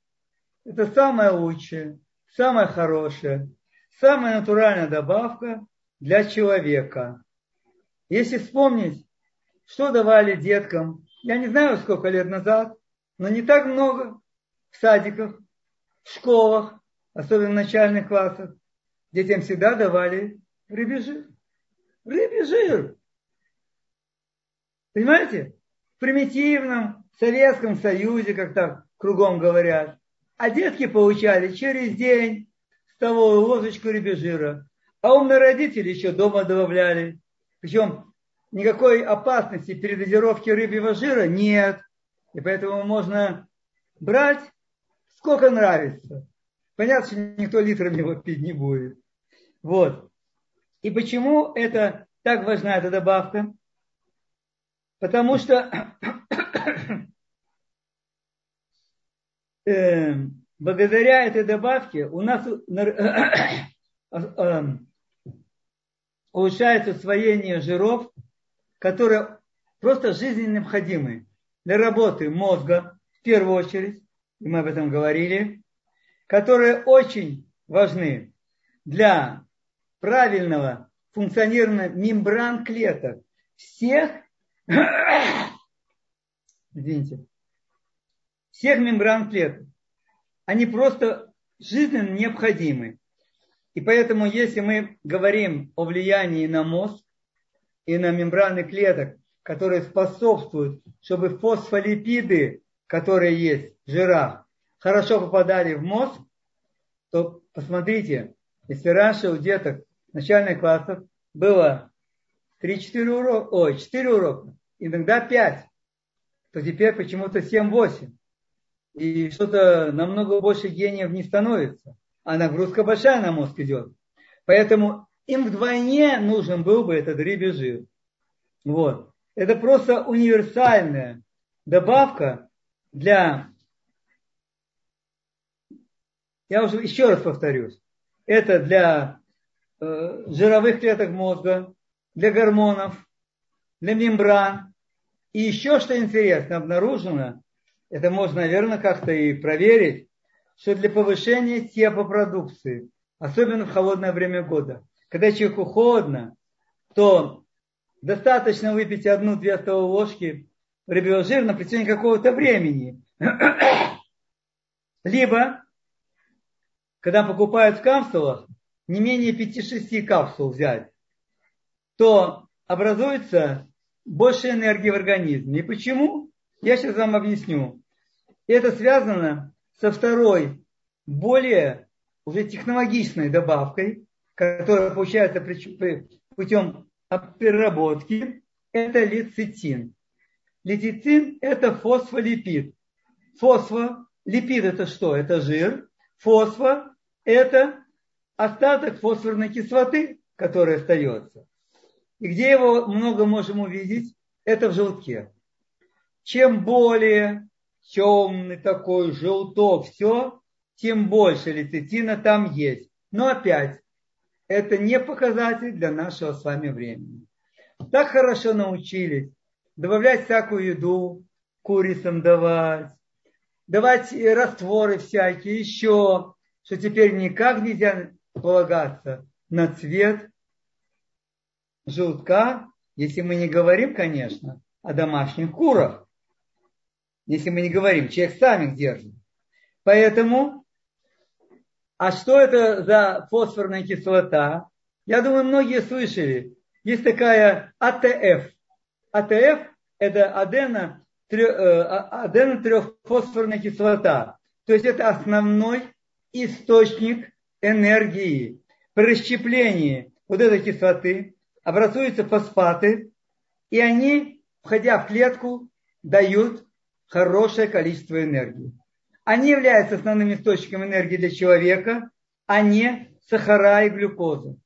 Speaker 1: Это самая лучшая, самая хорошая, самая натуральная добавка для человека. Если вспомнить, что давали деткам, я не знаю, сколько лет назад, но не так много в садиках, в школах, особенно в начальных классах, детям всегда давали рыбий жир. Рыбий жир. Понимаете? В примитивном Советском Союзе, как так кругом говорят. А детки получали через день столовую ложечку рыбий жира. А умные родители еще дома добавляли. Причем никакой опасности передозировки рыбьего жира нет. И поэтому можно брать сколько нравится. Понятно, что никто литрами его пить не будет. Вот. И почему это так важна эта добавка? Потому что э, благодаря этой добавке у нас улучшается усвоение жиров которые просто жизненно необходимы для работы мозга, в первую очередь, и мы об этом говорили, которые очень важны для правильного функционирования мембран клеток всех, извините, всех мембран клеток. Они просто жизненно необходимы. И поэтому, если мы говорим о влиянии на мозг, и на мембраны клеток, которые способствуют, чтобы фосфолипиды, которые есть в жирах, хорошо попадали в мозг, то посмотрите, если раньше у деток начальных классов было 3-4 урока, ой, 4 урока, иногда 5, то теперь почему-то 7-8. И что-то намного больше гениев не становится. А нагрузка большая на мозг идет. Поэтому им вдвойне нужен был бы этот рыбий жир. Вот. Это просто универсальная добавка для, я уже еще раз повторюсь, это для э, жировых клеток мозга, для гормонов, для мембран. И еще что интересно, обнаружено, это можно, наверное, как-то и проверить, что для повышения теплопродукции, особенно в холодное время года, когда человеку холодно, то достаточно выпить одну-две столовые ложки рыбьего жира на протяжении какого-то времени. Либо, когда покупают в капсулах, не менее 5-6 капсул взять, то образуется больше энергии в организме. И почему? Я сейчас вам объясню. Это связано со второй, более уже технологичной добавкой, которая получается путем переработки, это лецитин. Лецитин – это фосфолипид. Фосфолипид – это что? Это жир. Фосфор – это остаток фосфорной кислоты, который остается. И где его много можем увидеть? Это в желтке. Чем более темный такой желток, все, тем больше лецитина там есть. Но опять, это не показатель для нашего с вами времени. Так хорошо научились добавлять всякую еду, курицам давать, давать растворы всякие, еще, что теперь никак нельзя полагаться на цвет желтка, если мы не говорим, конечно, о домашних курах. Если мы не говорим, человек сам их держит. Поэтому, а что это за фосфорная кислота? Я думаю, многие слышали. Есть такая АТФ. АТФ – это адена, э, адена трехфосфорная кислота. То есть это основной источник энергии. При расщеплении вот этой кислоты образуются фосфаты, и они, входя в клетку, дают хорошее количество энергии. Они являются основным источником энергии для человека, а не сахара и глюкоза.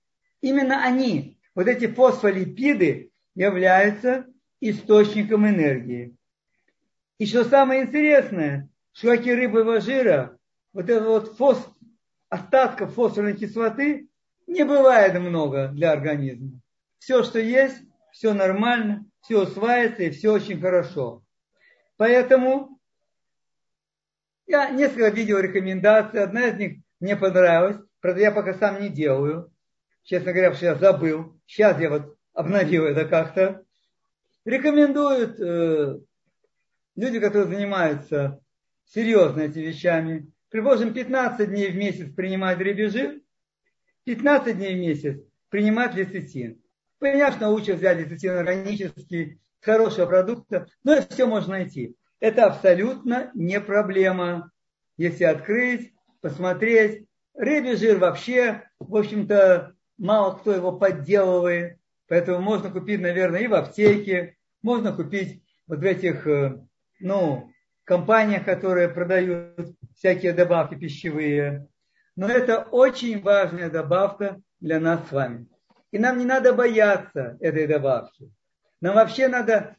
Speaker 1: Именно они, вот эти фосфолипиды, являются источником энергии. И что самое интересное, что как и рыбового жира, вот это вот фос, остатков фосфорной кислоты не бывает много для организма. Все, что есть, все нормально, все усваивается и все очень хорошо. Поэтому я несколько видел рекомендаций. Одна из них мне понравилась. Правда, я пока сам не делаю. Честно говоря, что я забыл. Сейчас я вот обновил это как-то. Рекомендуют э, люди, которые занимаются серьезно этими вещами. Предположим, 15 дней в месяц принимать рыбий 15 дней в месяц принимать лецитин. Понятно, лучше взять лецитин органический, хорошего продукта, но это все можно найти. Это абсолютно не проблема. Если открыть, посмотреть. Рыбий жир вообще, в общем-то, мало кто его подделывает. Поэтому можно купить, наверное, и в аптеке. Можно купить вот в этих, э, ну, компаниях, которые продают всякие добавки пищевые. Но это очень важная добавка для нас с вами. И нам не надо бояться этой добавки. Нам вообще надо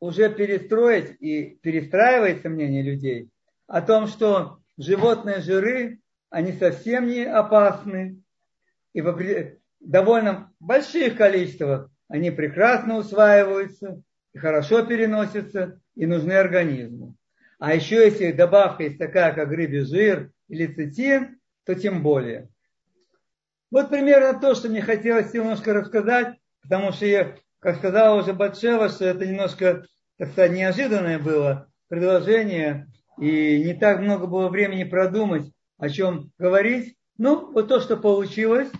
Speaker 1: уже перестроить и перестраивается мнение людей о том, что животные жиры, они совсем не опасны. И в довольно больших количествах они прекрасно усваиваются и хорошо переносятся и нужны организму. А еще если добавка есть такая, как рыбий жир или цитин, то тем более. Вот примерно то, что мне хотелось немножко рассказать, потому что я как сказала уже Батшева, что это немножко, сказать, неожиданное было предложение, и не так много было времени продумать, о чем говорить. Ну, вот то, что получилось.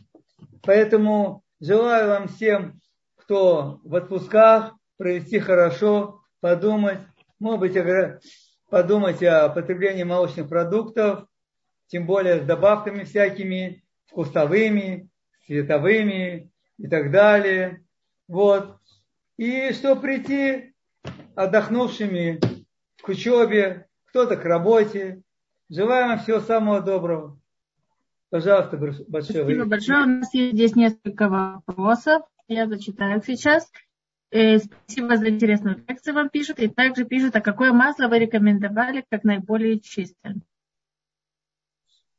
Speaker 1: Поэтому желаю вам всем, кто в отпусках, провести хорошо, подумать, может быть, подумать о потреблении молочных продуктов, тем более с добавками всякими, вкусовыми, цветовыми и так далее. Вот. И что прийти отдохнувшими к учебе, кто-то к работе. Желаю вам всего самого доброго. Пожалуйста, большое.
Speaker 2: Спасибо большое. У нас есть здесь несколько вопросов. Я зачитаю их сейчас. Э, спасибо за интересную лекцию вам пишут. И также пишут, а какое масло вы рекомендовали как наиболее чистое?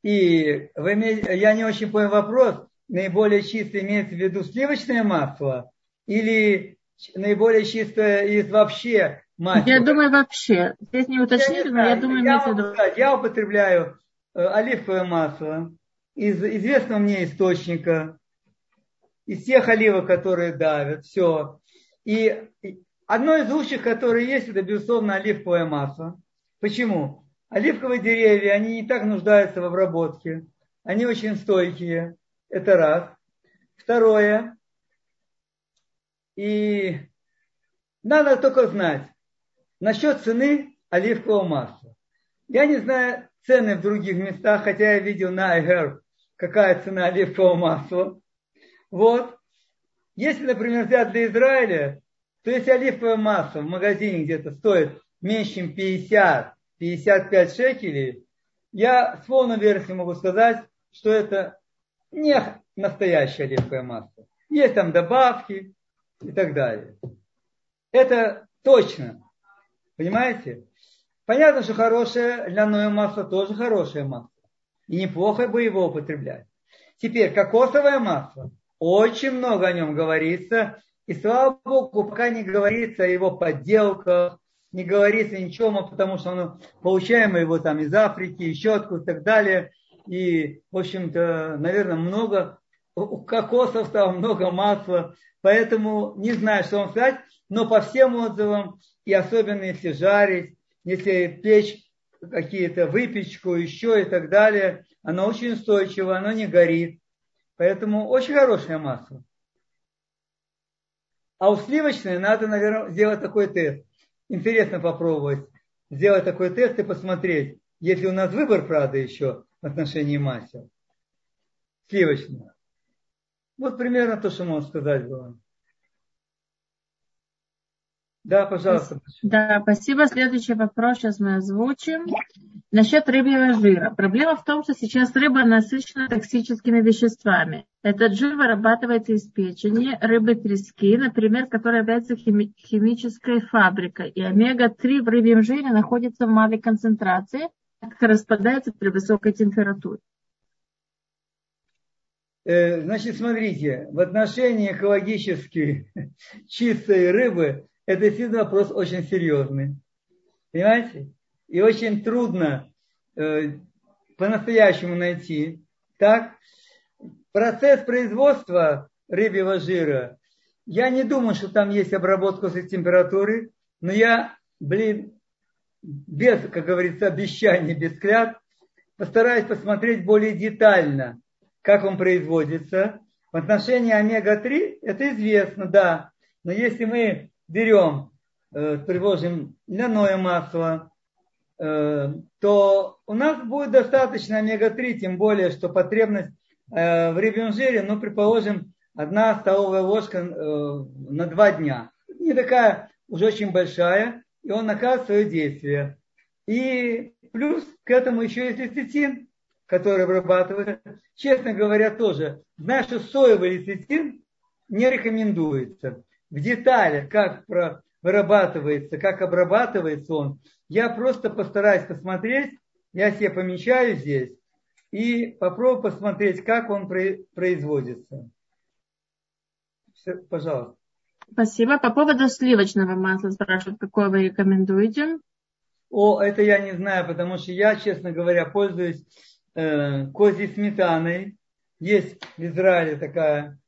Speaker 1: И вы я не очень понял вопрос. Наиболее чистое имеется в виду сливочное масло или наиболее чистое из вообще масла?
Speaker 2: Я думаю, вообще. Здесь не уточнили, но я думаю,
Speaker 1: я, имеется сказать, я употребляю э, оливковое масло из известного мне источника, из тех оливок, которые давят, все. И одно из лучших, которое есть, это, безусловно, оливковое масло. Почему? Оливковые деревья, они не так нуждаются в обработке. Они очень стойкие. Это раз. Второе. И надо только знать насчет цены оливкового масла. Я не знаю цены в других местах, хотя я видел на iHerb, какая цена оливкового масла. Вот. Если, например, взять для Израиля, то если оливковое масло в магазине где-то стоит меньше, чем 50, 55 шекелей, я с полной версией могу сказать, что это не настоящее оливковое масло. Есть там добавки и так далее. Это точно. Понимаете? Понятно, что хорошее льняное масло тоже хорошее масло. И неплохо бы его употреблять. Теперь кокосовое масло. Очень много о нем говорится. И слава Богу, пока не говорится о его подделках, не говорится ничего, потому что оно, получаем его там из Африки, еще откуда и так далее. И, в общем-то, наверное, много у кокосов там много масла, поэтому не знаю, что вам сказать, но по всем отзывам, и особенно если жарить, если печь какие-то выпечку, еще и так далее, оно очень устойчиво, оно не горит. Поэтому очень хорошее масло. А у сливочной надо, наверное, сделать такой тест. Интересно попробовать сделать такой тест и посмотреть, если у нас выбор, правда, еще в отношении масел. Сливочная. Вот примерно то, что можно сказать было. Да, пожалуйста.
Speaker 2: Да, спасибо. Следующий вопрос сейчас мы озвучим. Насчет рыбьего жира. Проблема в том, что сейчас рыба насыщена токсическими веществами. Этот жир вырабатывается из печени, рыбы трески, например, которая является хими- химической фабрикой. И омега-3 в рыбьем жире находится в малой концентрации, как распадается при высокой температуре.
Speaker 1: Э, значит, смотрите, в отношении экологически чистой рыбы это действительно вопрос очень серьезный. Понимаете? И очень трудно э, по-настоящему найти. Так, процесс производства рыбьего жира, я не думаю, что там есть обработка с температуры, но я, блин, без, как говорится, обещаний, без клят, постараюсь посмотреть более детально, как он производится. В отношении омега-3 это известно, да. Но если мы берем, э, привозим льняное масло, э, то у нас будет достаточно омега-3, тем более, что потребность э, в рыбьем жире, ну, предположим, одна столовая ложка э, на два дня. Не такая уже очень большая, и он наказывает свое действие. И плюс к этому еще есть лецитин, который обрабатывается. Честно говоря, тоже. Что соевый лецитин не рекомендуется. В деталях, как вырабатывается, как обрабатывается он, я просто постараюсь посмотреть, я себе помечаю здесь, и попробую посмотреть, как он производится. Все, пожалуйста.
Speaker 2: Спасибо. По поводу сливочного масла спрашивают, какое вы рекомендуете?
Speaker 1: О, это я не знаю, потому что я, честно говоря, пользуюсь э, козьей сметаной. Есть в Израиле такая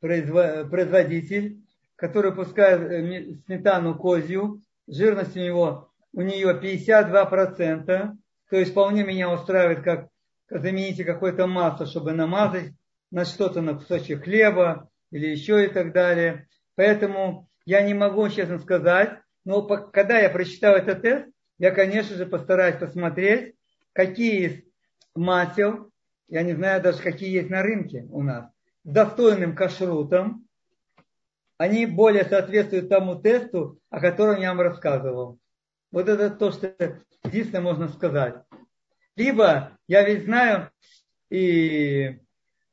Speaker 1: производитель, который пускает э, сметану козью. Жирность у него у нее 52%. То есть вполне меня устраивает, как замените какое-то масло, чтобы намазать на что-то, на кусочек хлеба или еще и так далее. Поэтому я не могу честно сказать, но когда я прочитал этот тест, я, конечно же, постараюсь посмотреть, какие из масел, я не знаю даже, какие есть на рынке у нас, достойным кашрутом, они более соответствуют тому тесту, о котором я вам рассказывал. Вот это то, что единственное можно сказать. Либо, я ведь знаю, и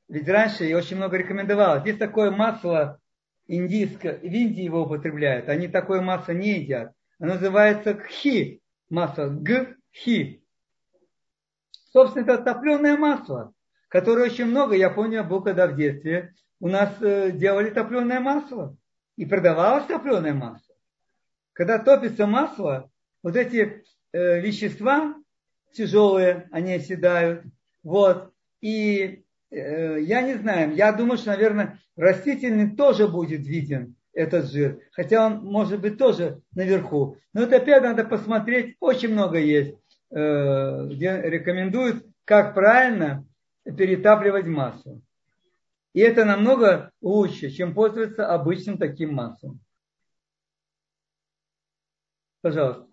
Speaker 1: ведь раньше я очень много рекомендовал. Здесь такое масло индийское, в Индии его употребляют. Они такое масло не едят. Оно называется кхи, масло г-хи. Собственно, это топленое масло, которое очень много, я помню, был когда в детстве, у нас э, делали топленое масло. И продавалось топленое масло. Когда топится масло, вот эти э, вещества тяжелые, они оседают. Вот. И э, я не знаю, я думаю, что, наверное, растительный тоже будет виден этот жир. Хотя он может быть тоже наверху. Но это опять надо посмотреть. Очень много есть, где рекомендуют, как правильно перетапливать массу. И это намного лучше, чем пользоваться обычным таким маслом. Пожалуйста.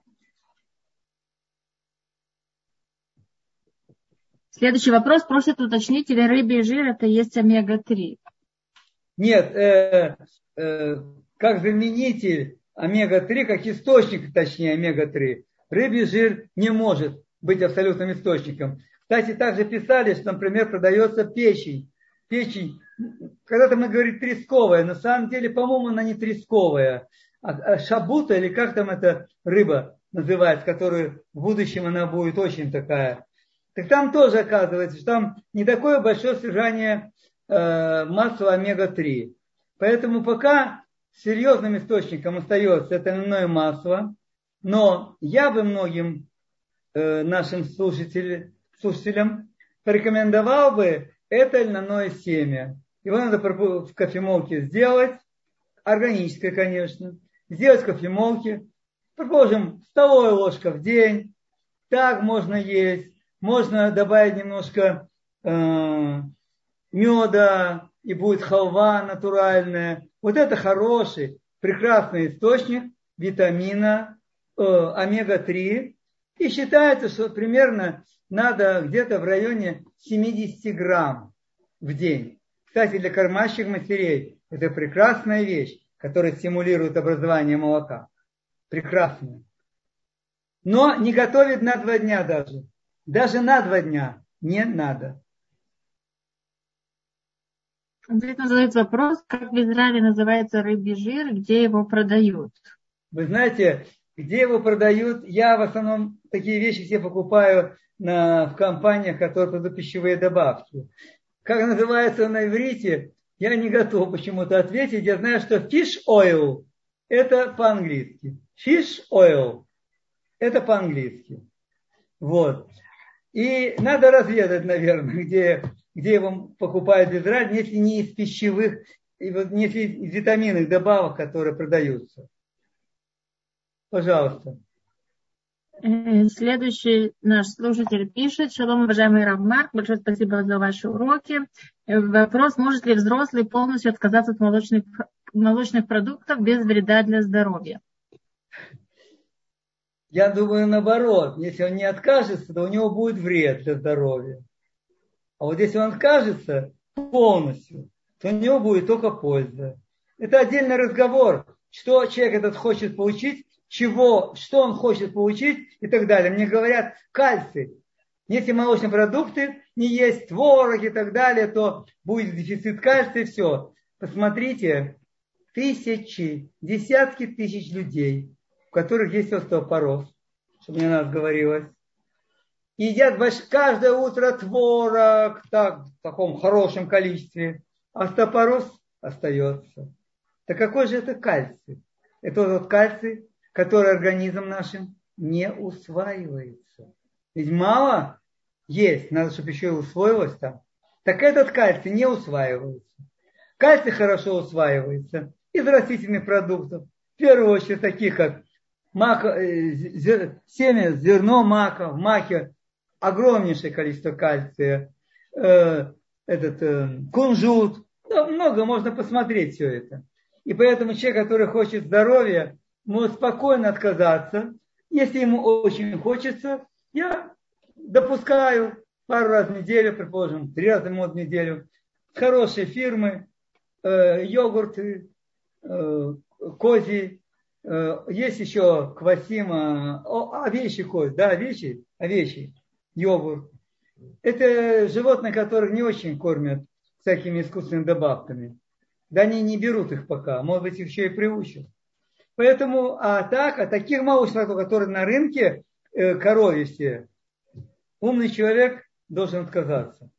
Speaker 2: Следующий вопрос просит уточнить, или рыбий жир это есть омега-3.
Speaker 1: Нет, э, э, как заменитель омега-3, как источник, точнее, омега-3, рыбий жир не может быть абсолютным источником. Кстати, также писали, что, например, продается печень. Печень, когда-то мы говорим тресковая, на самом деле, по-моему, она не тресковая. А, а шабута, или как там эта рыба называется, которую в будущем она будет очень такая. Так там тоже оказывается, что там не такое большое содержание э, масла омега-3. Поэтому пока серьезным источником остается это льняное масло, но я бы многим э, нашим слушателям, слушателям порекомендовал бы это льняное семя. Его надо в кофемолке сделать, органическое, конечно, сделать в кофемолке, предположим, столовая ложка в день, так можно есть, можно добавить немножко э, меда, и будет халва натуральная. Вот это хороший, прекрасный источник витамина омега-3. И считается, что примерно надо где-то в районе 70 грамм в день. Кстати, для кормящих матерей это прекрасная вещь, которая стимулирует образование молока. Прекрасная. Но не готовит на два дня даже. Даже на два дня не надо.
Speaker 2: Ответно задает вопрос, как в Израиле называется рыбий жир, где его продают?
Speaker 1: Вы знаете, где его продают, я в основном такие вещи все покупаю на, в компаниях, которые продают пищевые добавки. Как называется на иврите, я не готов почему-то ответить. Я знаю, что fish oil – это по-английски. Fish oil – это по-английски. Вот. И надо разведать, наверное, где где его покупают в Израиле, если не из пищевых, если из витаминных добавок, которые продаются. Пожалуйста.
Speaker 2: Э, следующий наш слушатель пишет. Шалом, уважаемый Равмарк, большое спасибо за ваши уроки. Э, вопрос, может ли взрослый полностью отказаться от молочных, молочных продуктов без вреда для здоровья?
Speaker 1: Я думаю, наоборот. Если он не откажется, то у него будет вред для здоровья. А вот если он откажется полностью, то у него будет только польза. Это отдельный разговор, что человек этот хочет получить, чего, что он хочет получить и так далее. Мне говорят, кальций. Если молочные продукты не есть, творог и так далее, то будет дефицит кальция и все. Посмотрите, тысячи, десятки тысяч людей, у которых есть остеопороз, чтобы мне нас говорилось, едят каждое утро творог так, в таком хорошем количестве, стопороз остается. Так какой же это кальций? Это тот кальций, который организм нашим не усваивается. Ведь мало есть, надо, чтобы еще и усвоилось там. Так этот кальций не усваивается. Кальций хорошо усваивается из растительных продуктов. В первую очередь таких, как мака, э, семя, зерно мака, в маке огромнейшее количество кальция, э, этот э, кунжут, много можно посмотреть все это. И поэтому человек, который хочет здоровья, может спокойно отказаться. Если ему очень хочется, я допускаю пару раз в неделю, предположим, три раза в неделю, хорошие фирмы, э, йогурты, э, кози, э, есть еще квасима, о, овечий кость, да, овечий, овечий йогурт. Это животные, которых не очень кормят всякими искусственными добавками. Да они не берут их пока, может быть, их еще и приучат. Поэтому, а так, а таких молочных, которые на рынке, э, коровьи умный человек должен отказаться.